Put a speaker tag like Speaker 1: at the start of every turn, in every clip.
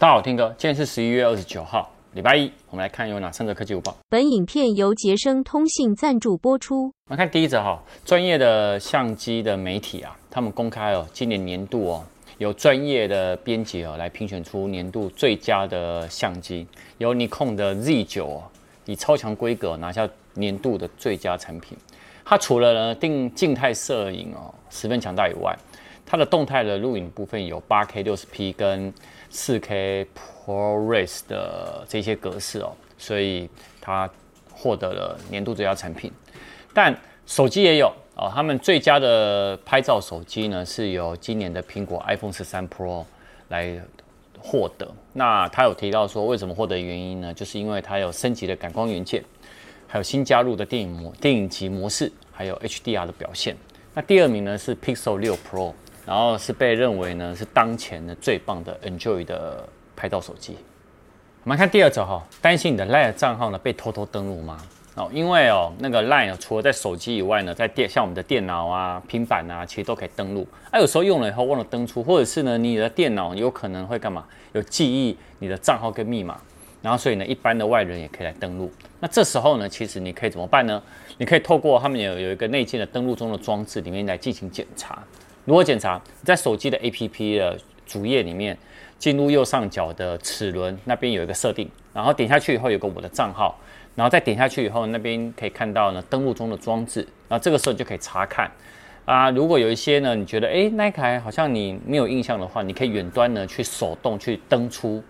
Speaker 1: 大家好，听哥，今天是十一月二十九号，礼拜一，我们来看有哪三则科技午报。
Speaker 2: 本影片由杰生通信赞助播出。
Speaker 1: 我们看第一则哈，专业的相机的媒体啊，他们公开哦，今年年度哦，有专业的编辑哦来评选出年度最佳的相机，由尼康的 Z 九哦，以超强规格拿下年度的最佳产品。它除了呢定静态摄影哦十分强大以外，它的动态的录影部分有八 K 六十 P 跟 4K ProRes 的这些格式哦，所以它获得了年度最佳产品。但手机也有哦，他们最佳的拍照手机呢是由今年的苹果 iPhone 13 Pro 来获得。那他有提到说为什么获得原因呢？就是因为它有升级的感光元件，还有新加入的电影模电影级模式，还有 HDR 的表现。那第二名呢是 Pixel 6 Pro。然后是被认为呢是当前的最棒的 Enjoy 的拍照手机。我们看第二则哈，担心你的 LINE 账号呢被偷偷登录吗？哦，因为哦那个 LINE 除了在手机以外呢，在电像我们的电脑啊、平板啊，其实都可以登录。啊，有时候用了以后忘了登出，或者是呢你的电脑有可能会干嘛？有记忆你的账号跟密码，然后所以呢一般的外人也可以来登录。那这时候呢，其实你可以怎么办呢？你可以透过他们有有一个内建的登录中的装置里面来进行检查。如何检查？在手机的 APP 的主页里面，进入右上角的齿轮那边有一个设定，然后点下去以后有个我的账号，然后再点下去以后，那边可以看到呢登录中的装置，那这个时候你就可以查看啊。如果有一些呢，你觉得诶那一台好像你没有印象的话，你可以远端呢去手动去登出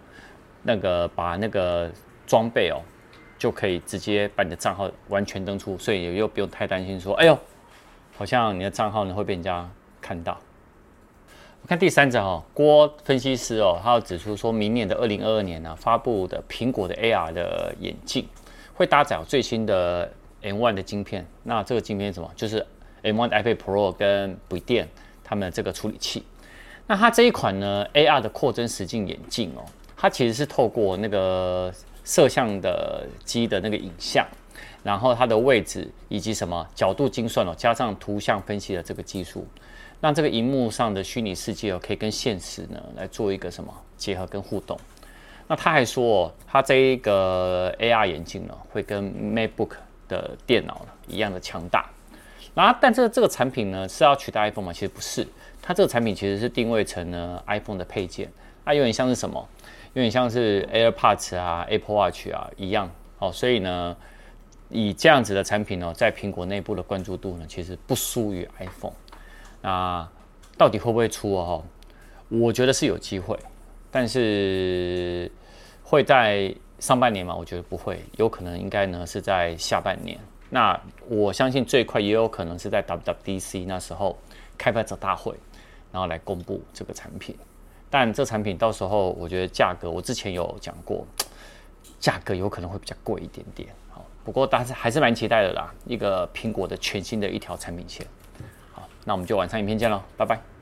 Speaker 1: 那个把那个装备哦，就可以直接把你的账号完全登出，所以也又不用太担心说，哎呦，好像你的账号呢会被人家。看到，我看第三则哈，郭分析师哦，他要指出说，明年的二零二二年呢，发布的苹果的 AR 的眼镜会搭载最新的 M1 的晶片。那这个晶片是什么？就是 M1 iPad Pro 跟笔电他们的这个处理器。那它这一款呢，AR 的扩增实境眼镜哦，它其实是透过那个摄像的机的那个影像。然后它的位置以及什么角度精算哦，加上图像分析的这个技术，让这个荧幕上的虚拟世界哦，可以跟现实呢来做一个什么结合跟互动。那他还说哦，他这一个 AR 眼镜呢，会跟 MacBook 的电脑一样的强大。然后，但这这个产品呢是要取代 iPhone 吗？其实不是，它这个产品其实是定位成呢 iPhone 的配件。它有点像是什么？有点像是 AirPods 啊、Apple Watch 啊一样哦。所以呢。以这样子的产品呢，在苹果内部的关注度呢，其实不输于 iPhone。那到底会不会出哦？我觉得是有机会，但是会在上半年嘛？我觉得不会，有可能应该呢是在下半年。那我相信最快也有可能是在 WWDC 那时候开发者大会，然后来公布这个产品。但这产品到时候我觉得价格，我之前有讲过，价格有可能会比较贵一点点。不过，但是还是蛮期待的啦，一个苹果的全新的一条产品线。那我们就晚上影片见喽，拜拜。